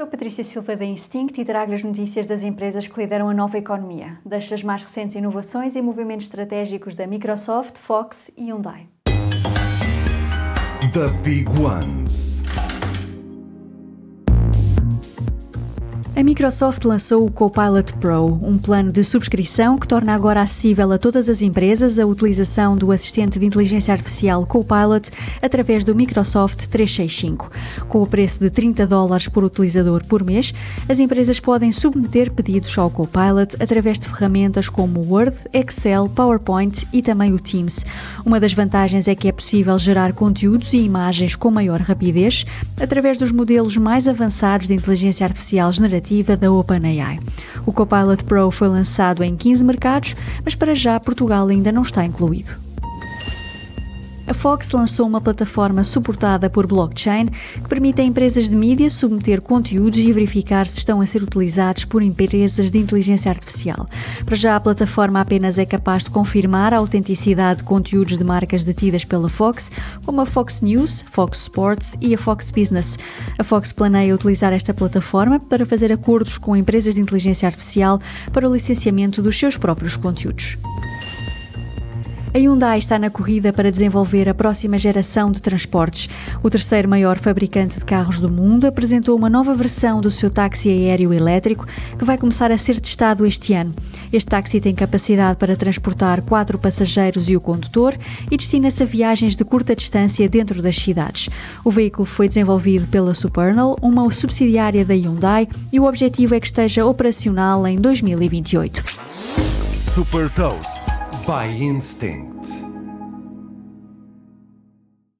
Sou Patrícia Silva da Instinct e trago as notícias das empresas que lideram a nova economia, das mais recentes inovações e movimentos estratégicos da Microsoft, Fox e Hyundai. The Big Ones. A Microsoft lançou o Copilot Pro, um plano de subscrição que torna agora acessível a todas as empresas a utilização do assistente de inteligência artificial Copilot através do Microsoft 365. Com o preço de 30 dólares por utilizador por mês, as empresas podem submeter pedidos ao Copilot através de ferramentas como Word, Excel, PowerPoint e também o Teams. Uma das vantagens é que é possível gerar conteúdos e imagens com maior rapidez através dos modelos mais avançados de inteligência artificial generativa da OpenAI. O Copilot Pro foi lançado em 15 mercados, mas para já Portugal ainda não está incluído. A Fox lançou uma plataforma suportada por blockchain que permite a empresas de mídia submeter conteúdos e verificar se estão a ser utilizados por empresas de inteligência artificial. Para já, a plataforma apenas é capaz de confirmar a autenticidade de conteúdos de marcas detidas pela Fox, como a Fox News, Fox Sports e a Fox Business. A Fox planeia utilizar esta plataforma para fazer acordos com empresas de inteligência artificial para o licenciamento dos seus próprios conteúdos. A Hyundai está na corrida para desenvolver a próxima geração de transportes. O terceiro maior fabricante de carros do mundo apresentou uma nova versão do seu táxi aéreo elétrico que vai começar a ser testado este ano. Este táxi tem capacidade para transportar quatro passageiros e o condutor e destina-se a viagens de curta distância dentro das cidades. O veículo foi desenvolvido pela Supernal, uma subsidiária da Hyundai, e o objetivo é que esteja operacional em 2028. Super Toast by Instinct.